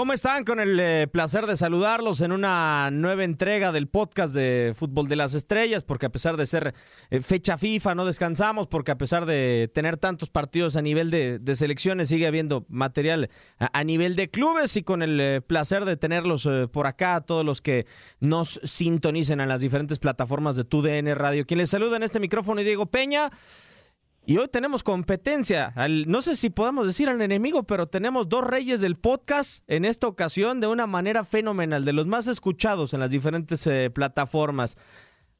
¿Cómo están? Con el eh, placer de saludarlos en una nueva entrega del podcast de Fútbol de las Estrellas, porque a pesar de ser eh, fecha FIFA no descansamos, porque a pesar de tener tantos partidos a nivel de, selecciones sigue habiendo material a, a, nivel de clubes y con el eh, placer de tenerlos por acá, todos los que nos sintonicen en las diferentes plataformas de TUDN Radio. Quien les saluda en este micrófono, Diego Peña. Y hoy tenemos competencia. Al, no sé si podamos decir al enemigo, pero tenemos dos reyes del podcast en esta ocasión de una manera fenomenal, de los más escuchados en las diferentes eh, plataformas.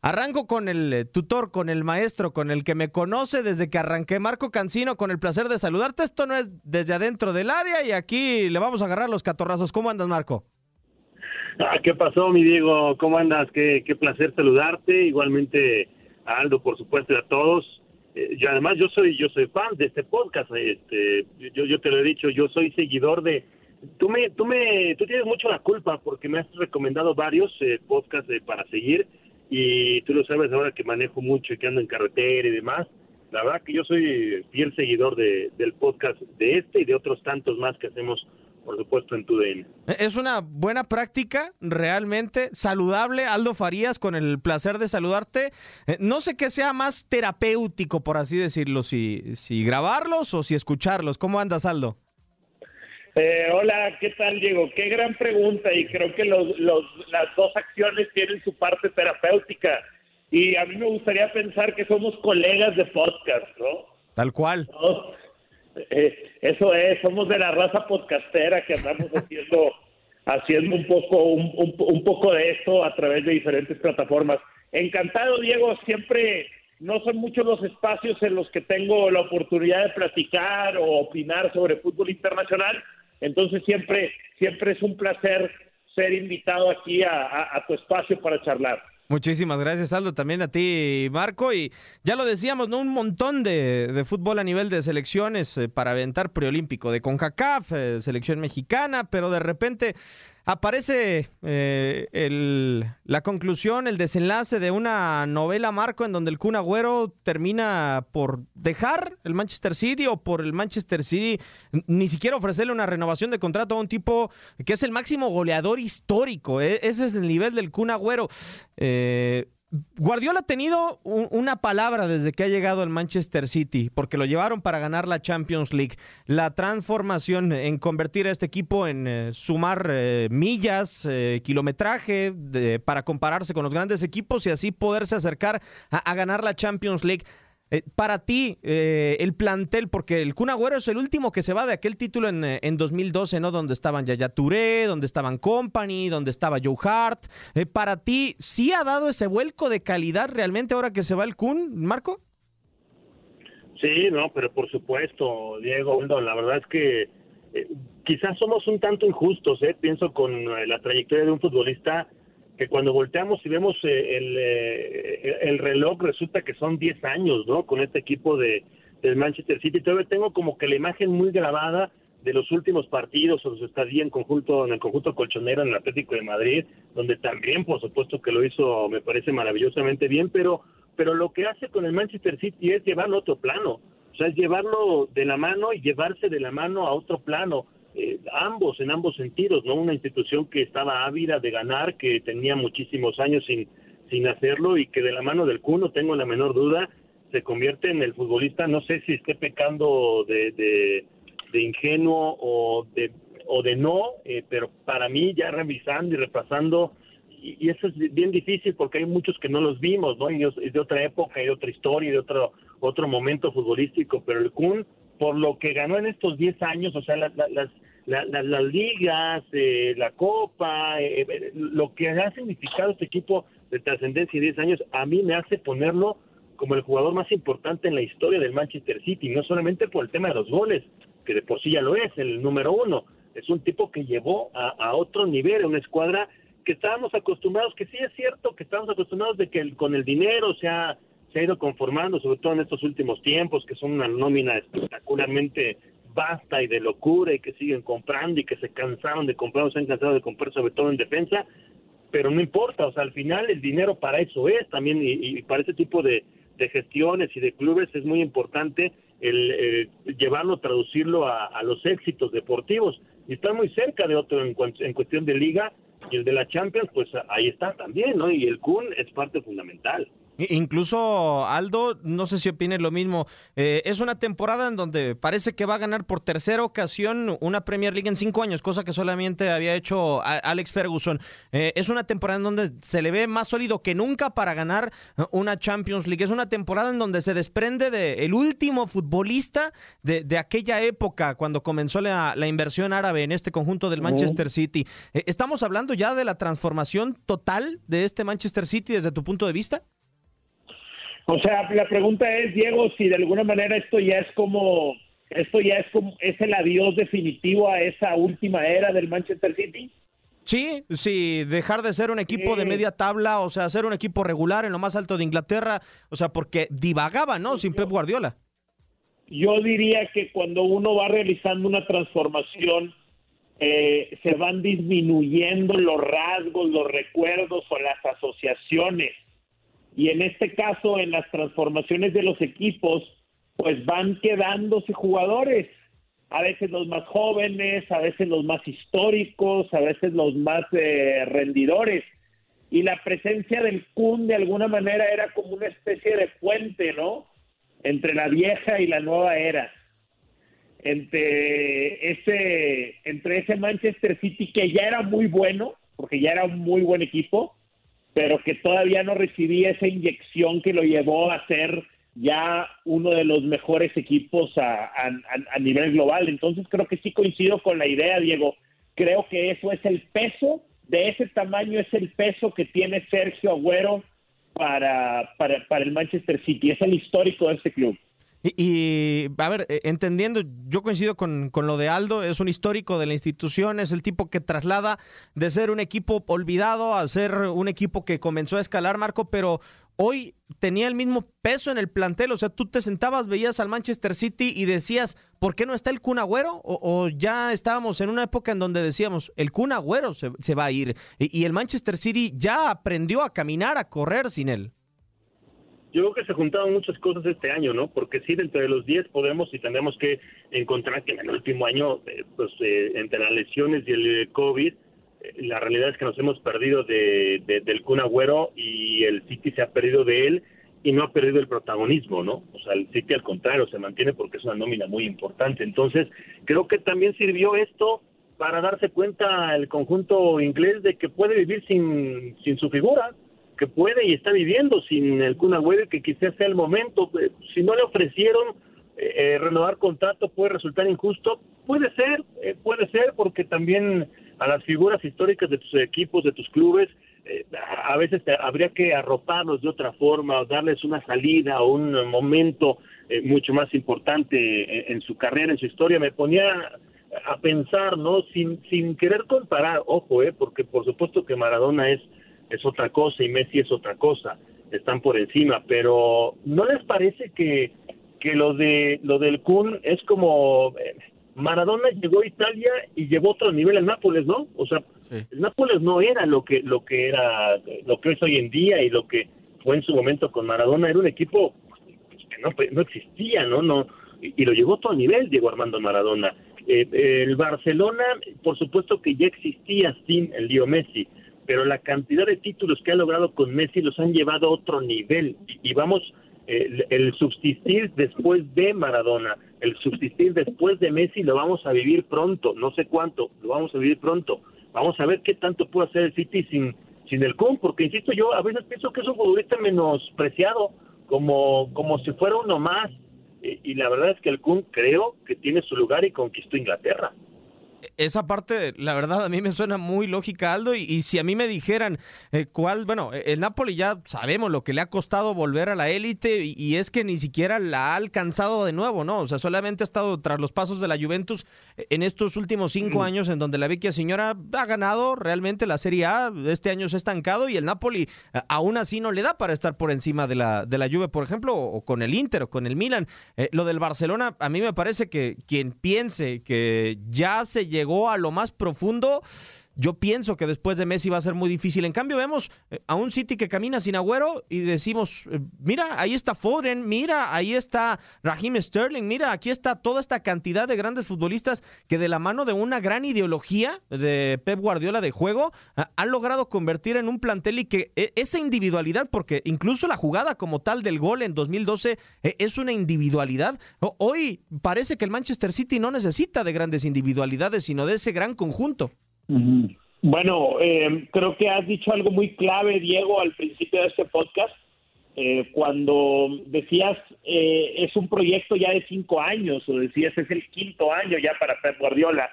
Arranco con el eh, tutor, con el maestro, con el que me conoce desde que arranqué, Marco Cancino, con el placer de saludarte. Esto no es desde adentro del área y aquí le vamos a agarrar los catorrazos. ¿Cómo andas, Marco? Ah, ¿Qué pasó, mi Diego? ¿Cómo andas? Qué, qué placer saludarte. Igualmente a Aldo, por supuesto, y a todos eh, y además yo soy yo soy fan de este podcast este yo yo te lo he dicho yo soy seguidor de tú me tú me tú tienes mucho la culpa porque me has recomendado varios eh, podcasts eh, para seguir y tú lo sabes ahora que manejo mucho y que ando en carretera y demás. La verdad que yo soy fiel seguidor de, del podcast de este y de otros tantos más que hacemos por supuesto, en tu DN. Es una buena práctica, realmente saludable. Aldo Farías, con el placer de saludarte. No sé qué sea más terapéutico, por así decirlo, si, si grabarlos o si escucharlos. ¿Cómo andas, Aldo? Eh, hola, ¿qué tal, Diego? Qué gran pregunta y creo que los, los, las dos acciones tienen su parte terapéutica y a mí me gustaría pensar que somos colegas de podcast, ¿no? Tal cual. ¿No? Eh, eso es, somos de la raza podcastera que andamos haciendo haciendo un poco un, un, un, poco de esto a través de diferentes plataformas. Encantado, Diego, siempre no son muchos los espacios en los que tengo la oportunidad de platicar o opinar sobre fútbol internacional, entonces siempre siempre es un placer ser invitado aquí a, a, a tu espacio para charlar. Muchísimas gracias, Aldo. También a ti, Marco. Y ya lo decíamos, ¿no? Un montón de, de fútbol a nivel de selecciones eh, para aventar preolímpico de CONCACAF, eh, selección mexicana, pero de repente aparece eh, el, la conclusión, el desenlace de una novela, Marco, en donde el Kun Agüero termina por dejar el Manchester City o por el Manchester City ni siquiera ofrecerle una renovación de contrato a un tipo que es el máximo goleador histórico. ¿eh? Ese es el nivel del Kun Agüero. Eh, Guardiola ha tenido un, una palabra desde que ha llegado al Manchester City, porque lo llevaron para ganar la Champions League. La transformación en convertir a este equipo en eh, sumar eh, millas, eh, kilometraje, para compararse con los grandes equipos y así poderse acercar a ganar la Champions League. Eh, para ti, eh, el plantel, porque el Kun Agüero es el último que se va de aquel título en, en 2012, ¿no? Donde estaban Yaya Touré, donde estaban Company, donde estaba Joe Hart. Eh, para ti, ¿sí ha dado ese vuelco de calidad realmente ahora que se va el Kun, Marco? Sí, no, pero por supuesto, Diego, la verdad es que eh, quizás somos un tanto injustos, ¿eh? Pienso con eh, la trayectoria de un futbolista que cuando volteamos y vemos eh, el, eh, el, reloj resulta que son 10 años, ¿no? Con este equipo de del Manchester City. Todavía tengo como que la imagen muy grabada de los últimos partidos o su estadía en conjunto en el conjunto colchonero en el Atlético de Madrid, donde también, por supuesto, que lo hizo, me parece maravillosamente bien, pero pero lo que hace con el Manchester City es llevarlo a otro plano, o sea, es llevarlo de la mano y llevarse de la mano a otro plano eh, ambos, en ambos sentidos, ¿no? Una institución que estaba ávida de ganar, que tenía muchísimos años sin, sin hacerlo y que de la mano del Kun, no tengo la menor duda, se convierte en el futbolista, no sé si esté pecando de, de, ingenuo o de, o de no, eh, pero para mí ya revisando y repasando, y, eso es bien difícil porque hay muchos que no los vimos, ¿no? Y es de otra época, de otra historia, de otro, otro momento futbolístico, pero el Kun por lo que ganó en estos 10 años, o sea, la, la, las, la, las ligas, eh, la Copa, eh, lo que ha significado este equipo de trascendencia y 10 años, a mí me hace ponerlo como el jugador más importante en la historia del Manchester City, no solamente por el tema de los goles, que de por sí ya lo es, el número uno. Es un tipo que llevó a, a otro nivel, una escuadra que estábamos acostumbrados, que sí es cierto que estábamos acostumbrados de que el, con el dinero se ha, se ha ido conformando, sobre todo en estos últimos tiempos, que son una nómina espectacularmente vasta y de locura y que siguen comprando y que se cansaron de comprar o se han cansado de comprar sobre todo en defensa, pero no importa, o sea, al final el dinero para eso es también y, para ese tipo de, gestiones y de clubes es muy importante el, el llevarlo, traducirlo a, a, los éxitos deportivos y está muy cerca de otro en, en cuestión de liga y el de la Champions, pues ahí está también, ¿no? Y el Kun es parte fundamental. Incluso Aldo, no sé si opine lo mismo, eh, es una temporada en donde parece que va a ganar por tercera ocasión una Premier League en cinco años, cosa que solamente había hecho Alex Ferguson. Eh, es una temporada en donde se le ve más sólido que nunca para ganar una Champions League. Es una temporada en donde se desprende de el último futbolista de, de aquella época cuando comenzó la, la, inversión árabe en este conjunto del Manchester City. Eh, ¿Estamos hablando ya de la transformación total de este Manchester City desde tu punto de vista? O sea, la pregunta es, Diego, si de alguna manera esto ya es como, esto ya es como, es el adiós definitivo a esa última era del Manchester City. Sí, sí, dejar de ser un equipo sí. de media tabla, o sea, ser un equipo regular en lo más alto de Inglaterra, o sea, porque divagaba, ¿no? Sin Pep Guardiola. Yo diría que cuando uno va realizando una transformación, eh, se van disminuyendo los rasgos, los recuerdos o las asociaciones y en este caso en las transformaciones de los equipos pues van quedándose jugadores. A veces los más jóvenes a veces los más históricos a veces los más eh, rendidores. Y la presencia del Kun de alguna manera era como una especie de puente no entre la vieja y la nueva era. Entre ese entre ese Manchester City que ya era muy bueno porque ya era un muy buen equipo pero que todavía no recibía esa inyección que lo llevó a ser ya uno de los mejores equipos a, a, nivel global. Entonces creo que sí coincido con la idea, Diego. Creo que eso es el peso, de ese tamaño es el peso que tiene Sergio Agüero para, para, para el Manchester City. Es el histórico de este club. Y, a ver, entendiendo, yo coincido con, con, lo de Aldo, es un histórico de la institución, es el tipo que traslada de ser un equipo olvidado a ser un equipo que comenzó a escalar, Marco, pero hoy tenía el mismo peso en el plantel, o sea, tú te sentabas, veías al Manchester City y decías, ¿por qué no está el Kun Agüero? O, ya estábamos en una época en donde decíamos, el Kun Agüero se, se va a ir, y el Manchester City ya aprendió a caminar, a correr sin él yo creo que se juntaron muchas cosas este año, ¿no? Porque sí, dentro de los 10 podemos y tendremos que encontrar que en el último año, eh, pues eh, entre las lesiones y el COVID, eh, la realidad es que nos hemos perdido de, de, del Kun Agüero y el City se ha perdido de él y no ha perdido el protagonismo, ¿no? O sea, el City al contrario se mantiene porque es una nómina muy importante. Entonces, creo que también sirvió esto para darse cuenta el conjunto inglés de que puede vivir sin, sin su figura que puede y está viviendo sin el Kun Agüero que quizás sea el momento. Si no le ofrecieron eh, renovar contrato puede resultar injusto. Puede ser, eh, puede ser porque también a las figuras históricas de tus equipos, de tus clubes, eh, a veces te, habría que arroparlos de otra forma o darles una salida o un momento eh, mucho más importante en, en, su carrera, en su historia. Me ponía a pensar, ¿no? Sin, sin querer comparar, ojo, eh, porque por supuesto que Maradona es es otra cosa y Messi es otra cosa, están por encima, pero ¿no les parece que, que lo de lo del Kun es como eh, Maradona llegó a Italia y llevó otro nivel al Nápoles, ¿no? O sea, sí. el Nápoles no era lo que lo que era lo que es hoy en día y lo que fue en su momento con Maradona, era un equipo que no, no existía, ¿no? no y, y lo llevó a otro nivel, llegó Armando Maradona. Eh, el Barcelona, por supuesto que ya existía sin el Leo Messi, pero la cantidad de títulos que ha logrado con Messi los han llevado a otro nivel y, vamos el, el, subsistir después de Maradona, el subsistir después de Messi lo vamos a vivir pronto, no sé cuánto, lo vamos a vivir pronto. Vamos a ver qué tanto puede hacer el City sin, sin el Kun, porque insisto yo, a veces pienso que es un futbolista menospreciado, como, como si fuera uno más. Y la verdad es que el Kun creo que tiene su lugar y conquistó Inglaterra. Esa parte, la verdad, a mí me suena muy lógica, Aldo. Y, si a mí me dijeran eh, cuál, bueno, el Napoli ya sabemos lo que le ha costado volver a la élite y, es que ni siquiera la ha alcanzado de nuevo, ¿no? O sea, solamente ha estado tras los pasos de la Juventus en estos últimos cinco años en donde la vecchia señora ha ganado realmente la Serie A. Este año se ha estancado y el Napoli eh, aún así no le da para estar por encima de la, de la Juve, por ejemplo, o, con el Inter o con el Milan. Eh, lo del Barcelona, a mí me parece que quien piense que ya se llegó a lo más profundo yo pienso que después de Messi va a ser muy difícil. En cambio, vemos eh, a un City que camina sin agüero y decimos, eh, mira, ahí está Foden, mira, ahí está Raheem Sterling, mira, aquí está toda esta cantidad de grandes futbolistas que de la mano de una gran ideología de Pep Guardiola de juego han logrado convertir en un plantel y que e, esa individualidad, porque incluso la jugada como tal del gol en 2012 e, es una individualidad. Hoy parece que el Manchester City no necesita de grandes individualidades, sino de ese gran conjunto. Bueno, eh, creo que has dicho algo muy clave, Diego, al principio de este podcast, eh, cuando decías eh, es un proyecto ya de cinco años, o decías es el quinto año ya para Pep Guardiola.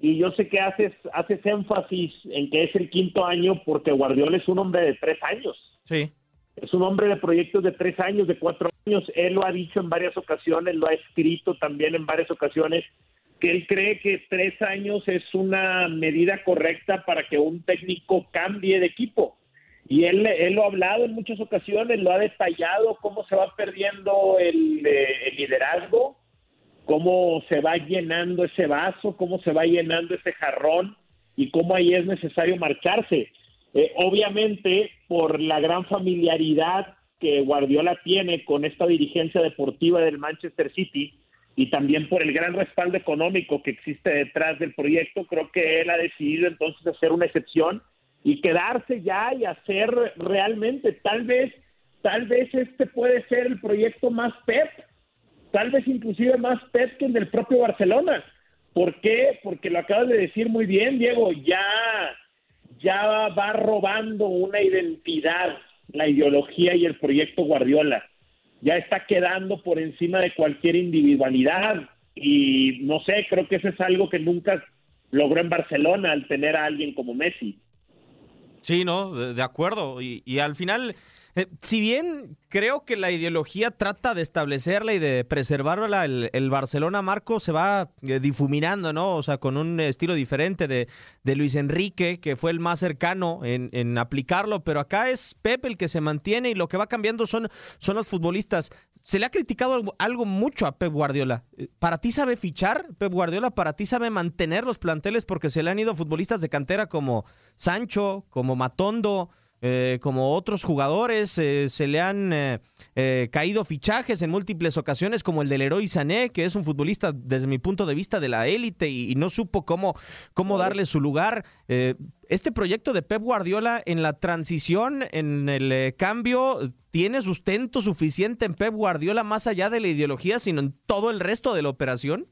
Y yo sé que haces, haces énfasis en que es el quinto año porque Guardiola es un hombre de tres años. Sí. Es un hombre de proyectos de tres años, de cuatro años. Él lo ha dicho en varias ocasiones, lo ha escrito también en varias ocasiones que él cree que tres años es una medida correcta para que un técnico cambie de equipo. Y él, él lo ha hablado en muchas ocasiones, lo ha detallado, cómo se va perdiendo el, eh, liderazgo, cómo se va llenando ese vaso, cómo se va llenando ese jarrón y cómo ahí es necesario marcharse. Eh, obviamente, por la gran familiaridad que Guardiola tiene con esta dirigencia deportiva del Manchester City, y también por el gran respaldo económico que existe detrás del proyecto, creo que él ha decidido entonces hacer una excepción y quedarse ya y hacer realmente, tal vez, tal vez este puede ser el proyecto más PEP, tal vez inclusive más PEP que el del propio Barcelona. ¿Por qué? Porque lo acabas de decir muy bien, Diego, ya, ya va robando una identidad la ideología y el proyecto Guardiola ya está quedando por encima de cualquier individualidad y no sé, creo que eso es algo que nunca logró en Barcelona al tener a alguien como Messi. Sí, no, de, acuerdo. Y, y, al final, eh, si bien creo que la ideología trata de establecerla y de preservarla, el, Barcelona Marco se va eh, difuminando, ¿no? O sea, con un estilo diferente de, Luis Enrique, que fue el más cercano en, en, aplicarlo, pero acá es Pepe el que se mantiene y lo que va cambiando son, son los futbolistas. Se le ha criticado algo, mucho a Pep Guardiola. Eh, ¿Para ti sabe fichar Pep Guardiola? ¿Para ti sabe mantener los planteles? Porque se le han ido futbolistas de cantera como Sancho, como Matondo, eh, como otros jugadores, eh, se le han eh, caído fichajes en múltiples ocasiones, como el del Leroy Sané, que es un futbolista desde mi punto de vista de la élite y, no supo cómo, cómo darle su lugar. este proyecto de Pep Guardiola en la transición, en el cambio, ¿tiene sustento suficiente en Pep Guardiola más allá de la ideología, sino en todo el resto de la operación?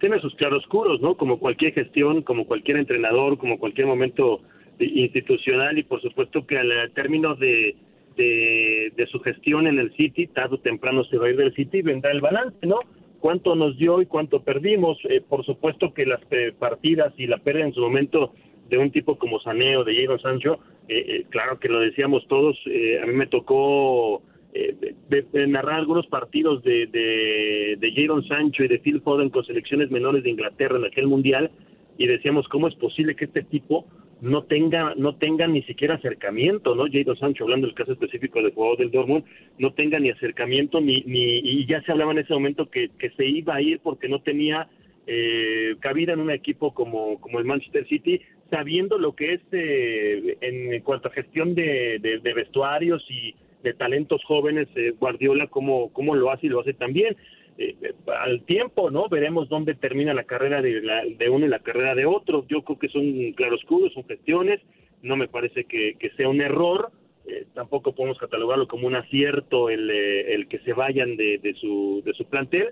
Tiene sus claroscuros, ¿no? Como cualquier gestión, como cualquier entrenador, como cualquier momento institucional y por supuesto que al término de, de, su gestión en el City, tarde o temprano se va a ir del City y vendrá el balance, ¿no? Cuánto nos dio y cuánto perdimos. Eh, por supuesto que las eh, partidas y la pérdida en su momento de un tipo como Saneo, de Diego Sancho, eh, claro que lo decíamos todos, a mí me tocó narrar algunos partidos de, de, de Sancho y de Phil Foden con selecciones menores de Inglaterra en aquel mundial y decíamos cómo es posible que este tipo no tenga no tenga ni siquiera acercamiento, ¿no? Jadon Sancho, hablando del caso específico del jugador del Dortmund, no tenga ni acercamiento ni, ni y ya se hablaba en ese momento que, que se iba a ir porque no tenía eh, cabida en un equipo como, como el Manchester City, sabiendo lo que es eh, en cuanto a gestión de, de, vestuarios y de talentos jóvenes, eh, Guardiola, cómo, cómo lo hace y lo hace también. Eh, al tiempo, ¿no? Veremos dónde termina la carrera de, de uno y la carrera de otro. Yo creo que son claroscuros, son gestiones, no me parece que, sea un error, eh, tampoco podemos catalogarlo como un acierto el, eh, que se vayan de, su, de su plantel,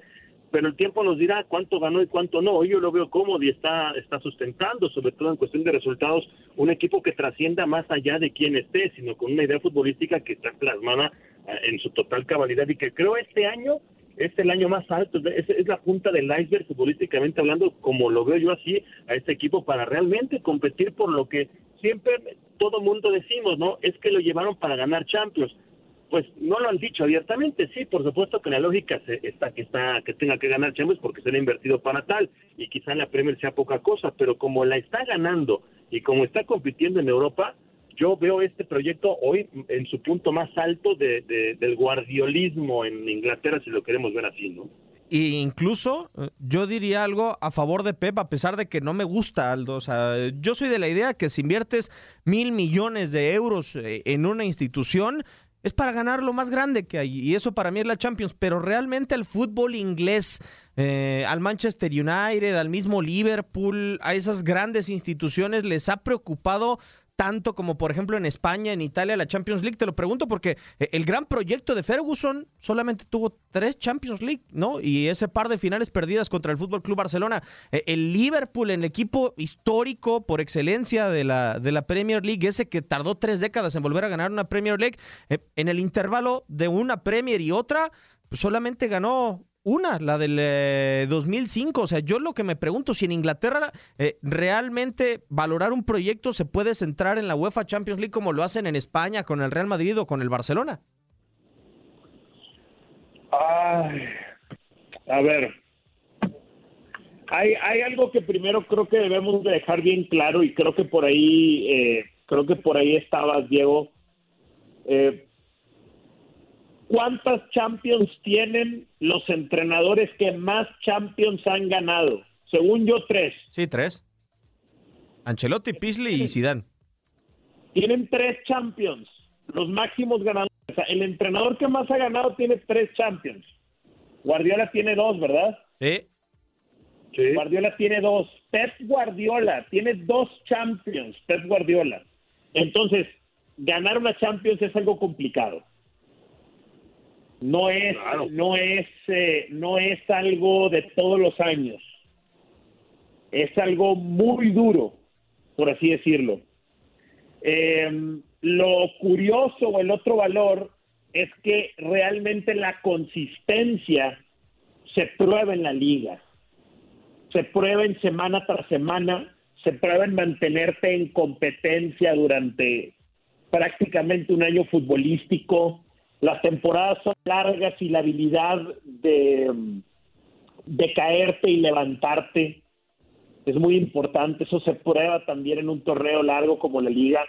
pero el tiempo nos dirá cuánto ganó y cuánto no. Yo lo veo cómodo y está, está sustentando, sobre todo en cuestión de resultados, un equipo que trascienda más allá de quién esté, sino con una idea futbolística que está plasmada en su total cabalidad y que creo este año es el año más alto, es, la punta del iceberg futbolísticamente hablando, como lo veo yo así, a este equipo para realmente competir por lo que siempre todo mundo decimos, ¿no? Es que lo llevaron para ganar Champions. Pues no lo han dicho abiertamente, sí, por supuesto que la lógica está que está que tenga que ganar Champions porque se le ha invertido para tal y quizá la Premier sea poca cosa, pero como la está ganando y como está compitiendo en Europa, yo veo este proyecto hoy en su punto más alto de, del guardiolismo en Inglaterra, si lo queremos ver así, ¿no? E incluso eh, yo diría algo a favor de Pep, a pesar de que no me gusta, Aldo. O sea, yo soy de la idea que si inviertes mil millones de euros eh, en una institución, es para ganar lo más grande que hay. Y eso para mí es la Champions. Pero realmente el fútbol inglés, eh, al Manchester United, al mismo Liverpool, a esas grandes instituciones les ha preocupado tanto como por ejemplo en España, en Italia, la Champions League? Te lo pregunto porque eh, el gran proyecto de Ferguson solamente tuvo tres Champions League, ¿no? Y ese par de finales perdidas contra el Fútbol Club Barcelona. Eh, el Liverpool, el equipo histórico por excelencia de la, de la Premier League, ese que tardó tres décadas en volver a ganar una Premier League, eh, en el intervalo de una Premier y otra, solamente ganó una, la del 2005. Eh, o sea, yo lo que me pregunto, si en Inglaterra eh, realmente valorar un proyecto se puede centrar en la UEFA Champions League como lo hacen en España con el Real Madrid o con el Barcelona. a ver, hay, hay algo que primero creo que debemos de dejar bien claro y creo que por ahí, eh, creo que por ahí estabas, Diego. Eh, ¿Cuántas Champions tienen los entrenadores que más Champions han ganado? Según yo, tres. Sí, tres. Ancelotti, Pisley y Zidane. Tienen tres Champions, los máximos ganadores. O sea, el entrenador que más ha ganado tiene tres Champions. Guardiola tiene dos, ¿verdad? Sí. sí. Guardiola tiene dos. Pep Guardiola tiene dos Champions. Pep Guardiola. Entonces, ganar una Champions es algo complicado. No es, no es, eh, no es algo de todos los años. Es algo muy duro, por así decirlo. Em, lo curioso o el otro valor es que realmente la consistencia se prueba en la liga. Se prueba en semana tras semana, se prueba en mantenerte en competencia durante prácticamente un año futbolístico las temporadas son largas y la habilidad de, caerte y levantarte es muy importante. Eso se prueba también en un torneo largo como la liga.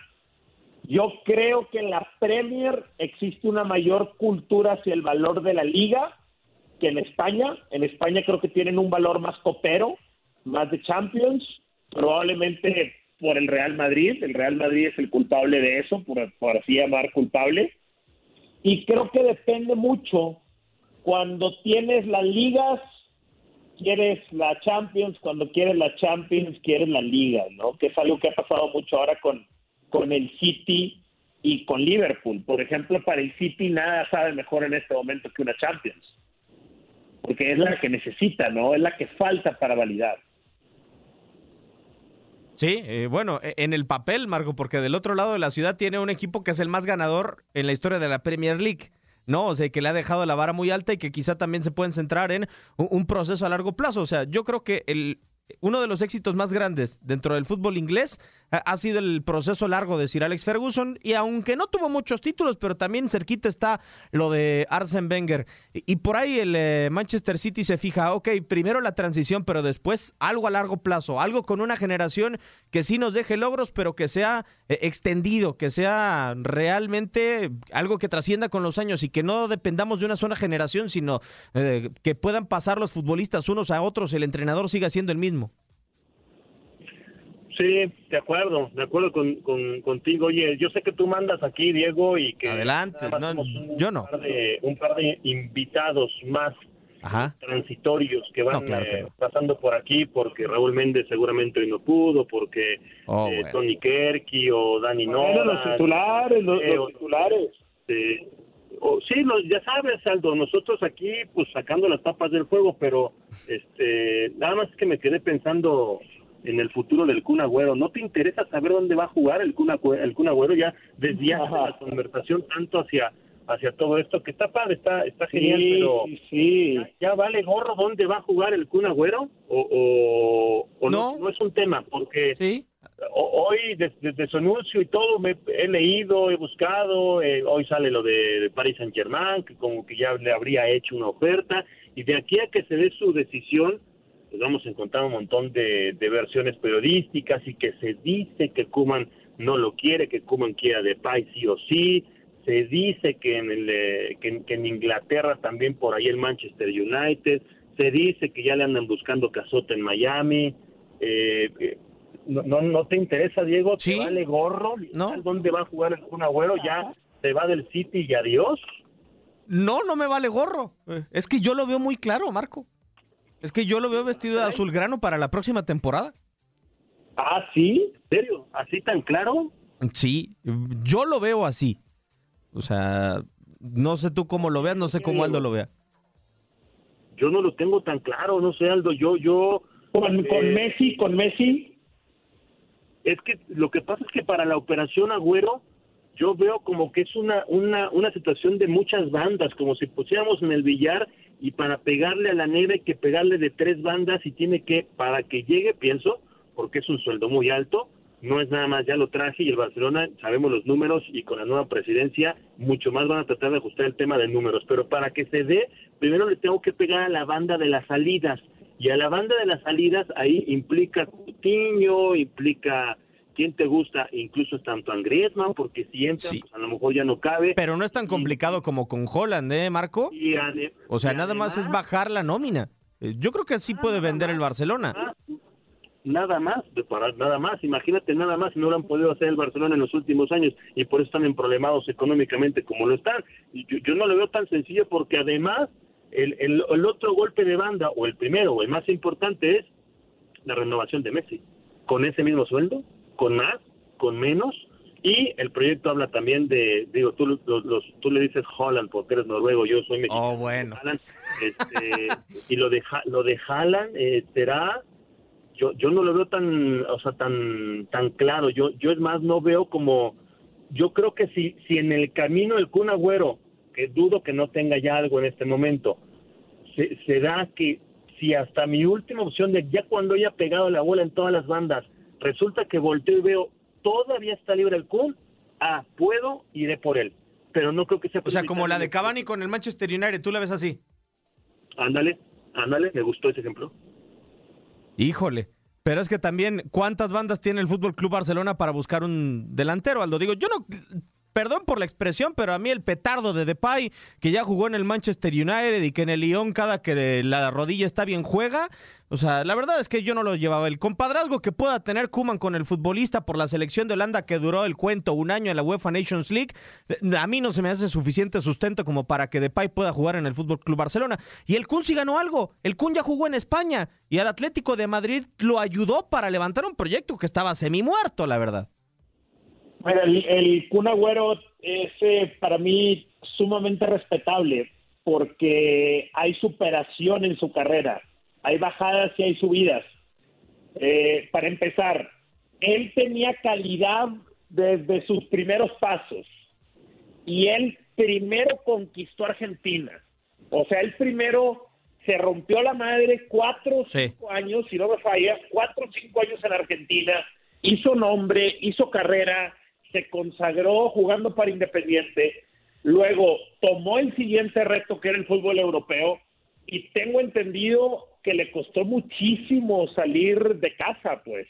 Yo creo que en la Premier existe una mayor cultura hacia el valor de la liga que en España. En España creo que tienen un valor más copero, más de Champions, probablemente por el Real Madrid. El Real Madrid es el culpable de eso, por así llamar culpable. Y creo que depende mucho cuando tienes las ligas, quieres la Champions, cuando quieres la Champions, quieres la liga, ¿no? Que es algo que ha pasado mucho ahora con, con el City y con Liverpool. Por ejemplo, para el City nada sabe mejor en este momento que una Champions. Porque es la que necesita, ¿no? Es la que falta para validar. Sí, eh, bueno, e, en el papel, Marco, porque del otro lado de la ciudad tiene un equipo que es el más ganador en la historia de la Premier League. ¿no? O sea, que le ha dejado la vara muy alta y que quizá también se pueden centrar en un proceso a largo plazo. O sea, yo creo que el, uno de los éxitos más grandes dentro del fútbol inglés ha sido el proceso largo de Sir Alex Ferguson y aunque no tuvo muchos títulos, pero también cerquita está lo de Arsene Wenger. Y, por ahí el eh, Manchester City se fija, ok, primero la transición, pero después algo a largo plazo, algo con una generación que sí nos deje logros, pero que sea eh, extendido, que sea realmente algo que trascienda con los años y que no dependamos de una sola generación, sino eh, que puedan pasar los futbolistas unos a otros, el entrenador siga siendo el mismo. Sí, de acuerdo, de acuerdo con, contigo. Oye, yo sé que tú mandas aquí, Diego, y que... Adelante, yo no. un par de invitados más transitorios que van eh, pasando por aquí, porque Raúl Méndez seguramente hoy no pudo, porque oh, eh, Tony Kerky o Dani Nora... los titulares, los, eh, titulares. sí, ya sabes, Aldo, nosotros aquí pues sacando las tapas del fuego, pero este nada más que me quedé pensando en el futuro del Kun Agüero. ¿No te interesa saber dónde va a jugar el Kun, el Kun Agüero? Ya desviaste la conversación tanto hacia hacia todo esto, que está padre, está, está genial, pero sí. ¿ya, ya vale gorro dónde va a jugar el Kun Agüero o, o, o no. No. no es un tema, porque Sí. hoy desde, desde su anuncio y todo me he leído, he buscado, eh, hoy sale lo de, de Paris Saint Germain, que como que ya le habría hecho una oferta, y de aquí a que se dé su decisión, pues vamos a encontrar un montón de, de versiones periodísticas y que se dice que Kuman no lo quiere, que Kuman quiere a Depay sí o sí, se dice que en, el, eh, que, en- que en Inglaterra también por ahí el Manchester United, se dice que ya le andan buscando casota en Miami, eh, eh, no, no, no te interesa, Diego, ¿Te Sí. vale gorro, No. ¿dónde va a jugar el Kun Agüero? Ya se va del City y adiós. No, no me vale gorro. Eh, Es que yo lo veo muy claro, Marco. Es que yo lo veo vestido de azulgrano para la próxima temporada. Ah, sí, ¿en serio? ¿Así tan claro? Sí, yo lo veo así. O sea, no sé tú cómo lo veas, no sé cómo Aldo lo vea. Yo no lo tengo tan claro, no sé, Aldo, yo, yo... Con, con eh, Messi, con Messi, Es que lo que pasa es que para la operación Agüero, yo veo como que es una, una, una situación de muchas bandas, como si pusiéramos en el billar y para pegarle a la nieve hay que pegarle de tres bandas y tiene que, para que llegue, pienso, porque es un sueldo muy alto, no es nada más, ya lo traje y el Barcelona, sabemos los números y con la nueva presidencia mucho más van a tratar de ajustar el tema de números, pero para que se dé, primero le tengo que pegar a la banda de las salidas y a la banda de las salidas ahí implica Coutinho, implica quién te gusta, incluso tanto a Griezmann, porque si entra, Sí. pues a lo mejor ya no cabe. Pero no es tan complicado como con Holland, ¿eh, Marco? Y O sea, nada más es bajar la nómina. Eh, Yo creo que así puede vender el Barcelona. Nada más, de parar, nada más, imagínate nada más no lo han podido hacer el Barcelona en los últimos años y por eso están en problemados económicamente como lo están. Y yo, yo no lo veo tan sencillo porque además el, el, el otro golpe de banda, o el primero, o el más importante es la renovación de Messi. Con ese mismo sueldo, con más, con menos, y el proyecto habla también de, digo, tú, los, los- tú le dices Holland porque eres noruego, yo soy mexicano. Oh, bueno. Este, y lo de lo de Haaland eh, será yo yo no lo veo tan o sea tan tan claro yo yo es más no veo como yo creo que si si en el camino el Kun Agüero que dudo que no tenga ya algo en este momento se, se da que si hasta mi última opción de ya cuando haya pegado la bola en todas las bandas resulta que volteo y veo todavía está libre el Kun ah puedo iré por él pero no creo que sea O sea, como la de. Cavani con el Manchester United, tú la ves así. ándale ándale me gustó ese ejemplo Híjole. Pero es que también, ¿cuántas bandas tiene el Fútbol Club Barcelona para buscar un delantero, Aldo? Digo, yo no. Perdón por la expresión, pero a mí el petardo de Depay, que ya jugó en el Manchester United y que en el Lyon cada que la rodilla está bien juega, o sea, la verdad es que yo no lo llevaba. El compadrazgo que pueda tener Kuman con el futbolista por la selección de Holanda que duró el cuento un año en la UEFA Nations League, a mí no se me hace suficiente sustento como para que Depay pueda jugar en el Fútbol Club Barcelona. Y el Kun sí ganó algo. El Kun ya jugó en España y al Atlético de Madrid lo ayudó para levantar un proyecto que estaba semi muerto, la verdad. Mira, el, el Kun Agüero es eh, para mí sumamente respetable porque hay superación en su carrera, hay bajadas y hay subidas. Eh, para empezar, él tenía calidad desde sus primeros pasos y él primero conquistó Argentina. O sea, él primero se rompió la madre cuatro o Sí. cinco años, si no me falla, cuatro o cinco años en Argentina, hizo nombre, hizo carrera, se consagró jugando para Independiente, luego tomó el siguiente reto que era el fútbol europeo y tengo entendido que le costó muchísimo salir de casa, pues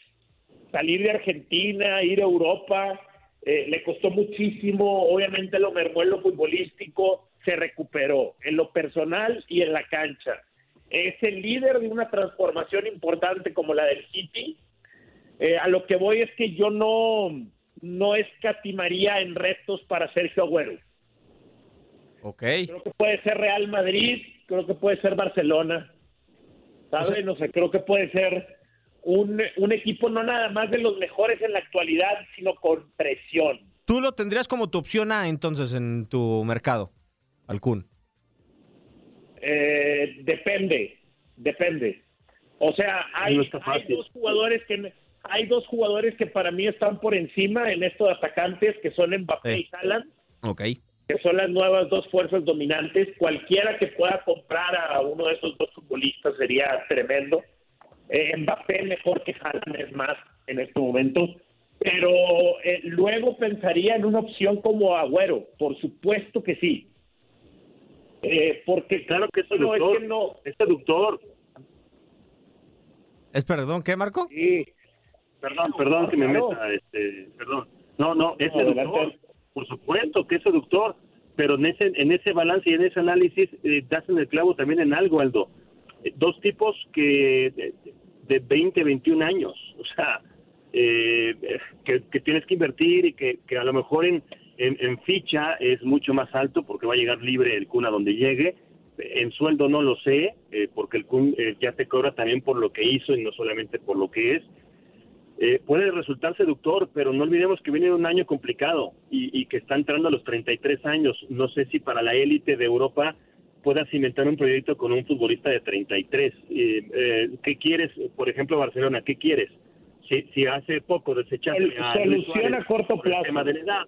salir de Argentina, ir a Europa, eh, le costó muchísimo, obviamente lo mermó en lo futbolístico, se recuperó en lo personal y en la cancha. Es el líder de una transformación importante como la del City. Eh, a lo que voy es que yo no, no escatimaría en retos para Sergio Agüero. Ok. Creo que puede ser Real Madrid, creo que puede ser Barcelona. ¿Sabes? No sé, creo que puede ser un, un equipo no nada más de los mejores en la actualidad, sino con presión. Tú lo tendrías como tu opción A entonces en tu mercado, al Kun. Eh, depende, depende. O sea, hay, No hay dos jugadores que hay dos jugadores que para mí están por encima en esto de atacantes, que son Mbappé Sí. y Haaland. Ok. que son las nuevas dos fuerzas dominantes. Cualquiera que pueda comprar a uno de esos dos futbolistas sería tremendo. Eh, Mbappé mejor que Haaland es más en este momento. Pero eh, luego pensaría en una opción como Agüero, por supuesto que sí. Eh, porque claro que es no, es que no. es seductor. Es perdón, ¿qué, Marco? Sí, Perdón, perdón que me meta, este, perdón. No, no, es seductor. Por supuesto que es seductor, pero en ese, en ese balance y en ese análisis eh, das en el clavo también en algo, Aldo. Eh, dos tipos que de, de 20, 21 años, o sea, eh, que, que tienes que invertir y que, que a lo mejor en, en, en ficha es mucho más alto porque va a llegar libre el Kun a donde llegue. En sueldo no lo sé, eh, porque el Kun eh, ya te cobra también por lo que hizo y no solamente por lo que es. Eh, puede resultar seductor, pero no olvidemos que viene un año complicado y, y que está entrando a los 33 años. No sé si para la élite de Europa pueda cimentar un proyecto con un futbolista de 33. Eh, eh, ¿Qué quieres, por ejemplo, Barcelona? ¿Qué quieres? Si, si hace poco desechaste a solución a corto por el plazo. tema de la edad,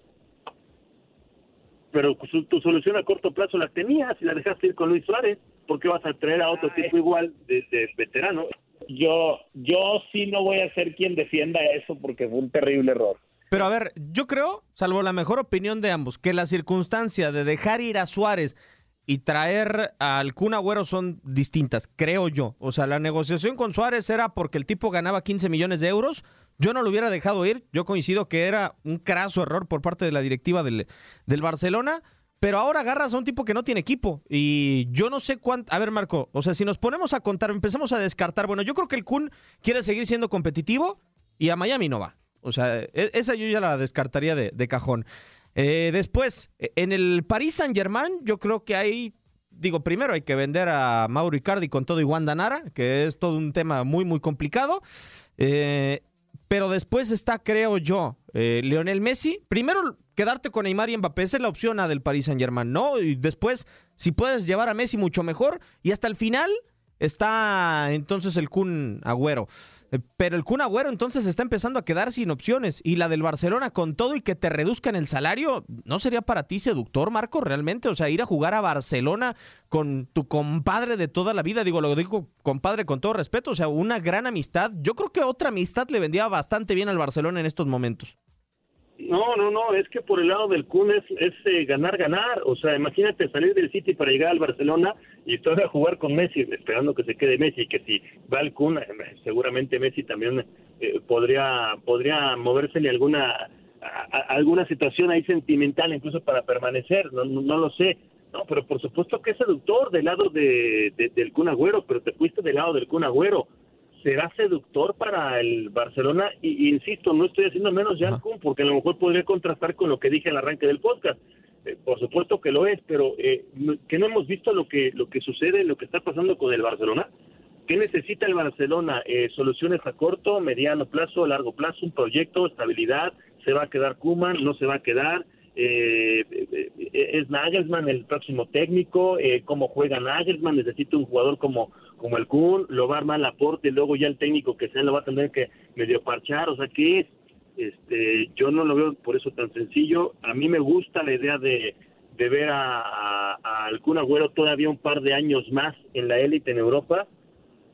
pero su- tu solución a corto plazo la tenías y la dejaste ir con Luis Suárez. ¿Por qué vas a traer a otro Ay. tipo igual de, de veterano? Yo, yo sí no voy a ser quien defienda eso porque fue un terrible error. Pero a ver, yo creo, salvo la mejor opinión de ambos, que la circunstancia de dejar ir a Suárez y traer al Kun Agüero son distintas, creo yo. O sea, la negociación con Suárez era porque el tipo ganaba 15 millones de euros. Yo no lo hubiera dejado ir. Yo coincido que era un craso error por parte de la directiva del, del Barcelona. Pero ahora agarras a un tipo que no tiene equipo. Y yo no sé cuánto. A ver, Marco, o sea, si nos ponemos a contar, empezamos a descartar. Bueno, yo creo que el Kun quiere seguir siendo competitivo y a Miami no va. O sea, e- esa yo ya la descartaría de, cajón. Eh, después, e- en el Paris Saint Germain, yo creo que hay. Digo, primero hay que vender a Mauro Icardi con todo y Wanda Nara, que es todo un tema muy, muy complicado. Eh, pero después está, creo yo, eh, Messi. Primero, quedarte con Neymar y Mbappé esa es la opción A del Paris Saint Germain, ¿no? Y después, si puedes llevar a Messi, mucho mejor. Y hasta el final está entonces el Kun Agüero. Eh, Pero el Kun Agüero entonces está empezando a quedar sin opciones. Y la del Barcelona con todo y que te reduzcan el salario, ¿no sería para ti seductor, Marco, realmente? O sea, ir a jugar a Barcelona con tu compadre de toda la vida, digo, lo digo compadre con todo respeto, o sea, una gran amistad. Yo creo que otra amistad le vendía bastante bien al Barcelona en estos momentos. No, no, no, es que por el lado del Kun es, es eh, ganar, ganar. O sea, imagínate salir del City para llegar al Barcelona y todavía jugar con Messi, esperando que se quede Messi, que si va el Kun, eh, seguramente Messi también eh, podría podría moversele alguna alguna situación ahí sentimental incluso para permanecer, no, no, no lo sé. No, pero por supuesto que es seductor del lado de, de- del Kun Agüero, pero te fuiste del lado del Kun Agüero será seductor para el Barcelona y, y insisto, no estoy haciendo menos ya Kun, porque a lo mejor podría contrastar con lo que dije al arranque del podcast. Eh, por supuesto que lo es, pero eh, que no hemos visto lo que lo que sucede, lo que está pasando con el Barcelona. ¿Qué necesita el Barcelona? Eh, soluciones a corto, mediano plazo, largo plazo, un proyecto, estabilidad. ¿Se va a quedar Kuman? ¿No se va a quedar? Eh, eh, eh, ¿Es Nagelsmann el próximo técnico? Eh, ¿Cómo juega Nagelsmann? Necesita un jugador como, como el Kun, lo va a armar Laporte y luego ya el técnico que sea lo va a tener que medio parchar. O sea, ¿qué es? Este, yo no lo veo por eso tan sencillo. A mí me gusta la idea de, de ver a, a, Kun Agüero todavía un par de años más en la élite en Europa,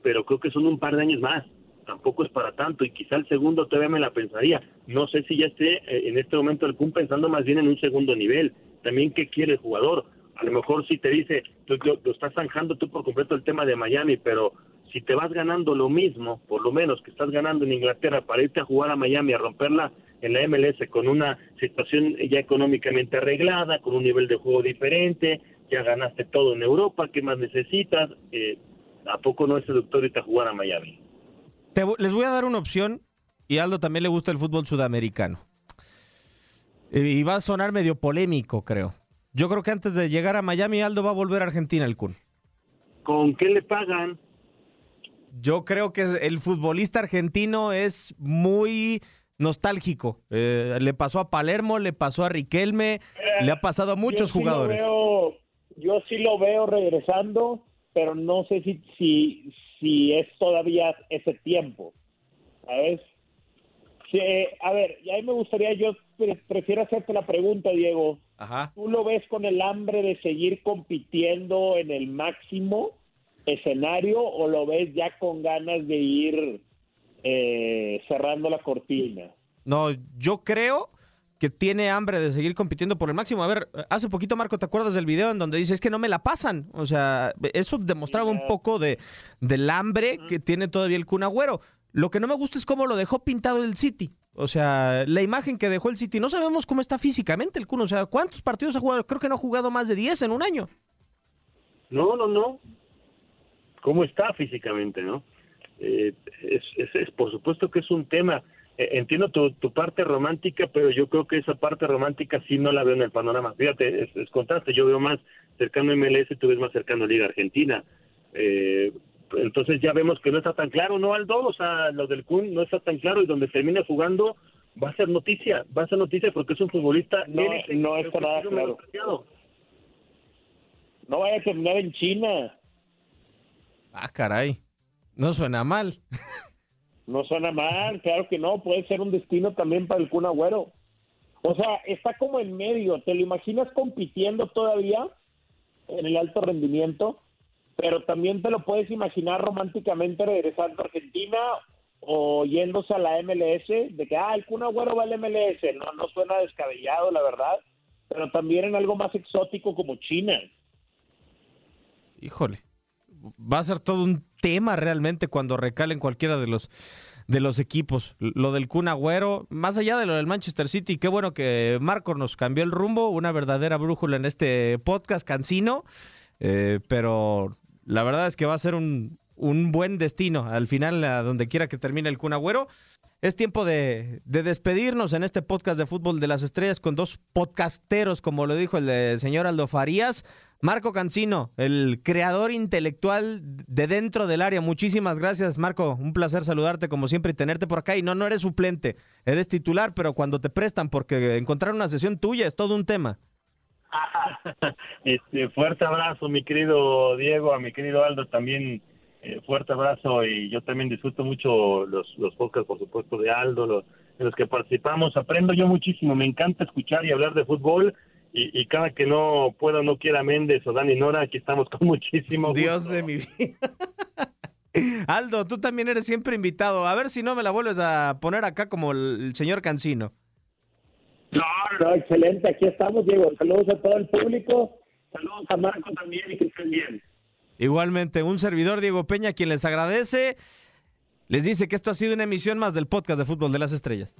pero creo que son un par de años más. Tampoco es para tanto y quizá el segundo todavía me la pensaría. No sé si ya esté eh, en este momento el Kun pensando más bien en un segundo nivel. También qué quiere el jugador. A lo mejor si te dice, tú, estás zanjando tú por completo el tema de Miami, pero si te vas ganando lo mismo, por lo menos que estás ganando en Inglaterra para irte a jugar a Miami, a romperla en la MLS con una situación ya económicamente arreglada, con un nivel de juego diferente, ya ganaste todo en Europa, ¿qué más necesitas? Eh, ¿A poco no es seductor irte a jugar a Miami? Te les voy a dar una opción y Aldo también le gusta el fútbol sudamericano. Eh, Y va a sonar medio polémico, creo. Yo creo que antes de llegar a Miami, Aldo va a volver a Argentina, el Kun. ¿Con qué le pagan? Yo creo que el futbolista argentino es muy nostálgico. Eh, le pasó a Palermo, le pasó a Riquelme, le ha pasado a muchos Yo sí lo jugadores. veo- yo sí lo veo regresando, pero no sé si, si, si es todavía ese tiempo. ¿Sabes? Sí, a ver, a mí me gustaría yo prefiero hacerte la pregunta, Diego. Ajá. ¿Tú lo ves con el hambre de seguir compitiendo en el máximo escenario o lo ves ya con ganas de ir eh, cerrando la cortina? No, yo creo que tiene hambre de seguir compitiendo por el máximo. A ver, hace poquito, Marco, ¿te acuerdas del video en donde dice es que no me la pasan? O sea, eso demostraba un poco de, del hambre que tiene todavía el Kun Agüero. Lo que no me gusta es cómo lo dejó pintado el City. O sea, la imagen que dejó el City, no sabemos cómo está físicamente el Kun. O sea, ¿cuántos partidos ha jugado? Creo que no ha jugado más de 10 en un año. No, no, no. ¿Cómo está físicamente, no? Eh, es, es, por supuesto que es un tema. Eh, entiendo tu, tu, parte romántica, pero yo creo que esa parte romántica sí no la veo en el panorama. Fíjate, es, es contraste. Yo veo más cercano a MLS, tú ves más cercano a Liga Argentina. Eh, entonces ya vemos que no está tan claro, ¿no, Aldo? O sea, lo del Kun no está tan claro y donde termine jugando va a ser noticia, va a ser noticia porque es un futbolista. No, no está nada claro. No vaya a terminar en China. Ah, caray. No suena mal. no suena mal, claro que no. Puede ser un destino también para el Kun Agüero. O sea, está como en medio. ¿Te lo imaginas compitiendo todavía en el alto rendimiento? Pero también te lo puedes imaginar románticamente regresando a Argentina o yéndose a la MLS, de que, ah, el Kun Agüero va al MLS, no, no suena descabellado, la verdad, pero también en algo más exótico como China. Híjole, va a ser todo un tema realmente cuando recalen cualquiera de los de los equipos. Lo del Kun Agüero, más allá de lo del Manchester City, qué bueno que Marco nos cambió el rumbo, una verdadera brújula en este podcast cansino, eh, pero la verdad es que va a ser un, buen destino al final, a donde quiera que termine el Kun Agüero. Es tiempo de, despedirnos en este podcast de Fútbol de las Estrellas con dos podcasteros, como lo dijo el, señor Aldo Farías. Marco Cancino, el creador intelectual de dentro del área. Muchísimas gracias, Marco. Un placer saludarte como siempre y tenerte por acá. Y no, no eres suplente, eres titular, pero cuando te prestan, porque encontrar una sesión tuya es todo un tema. este, fuerte abrazo, mi querido Diego, a mi querido Aldo también. Eh, fuerte abrazo y yo también disfruto mucho los, los podcasts, por supuesto, de Aldo, los, de los que participamos. Aprendo yo muchísimo, me encanta escuchar y hablar de fútbol. Y, cada que no puedo, no quiera Méndez o Dani Nora, aquí estamos con muchísimo Dios de mi vida. Aldo, tú también eres siempre invitado. A ver si no me la vuelves a poner acá como el señor Cancino. No, no, excelente. Aquí estamos, Diego. Saludos a todo el público. Saludos a Marco también y que estén bien. Igualmente, un servidor, Diego Peña, quien les agradece. Les dice que esto ha sido una emisión más del podcast de Fútbol de las Estrellas.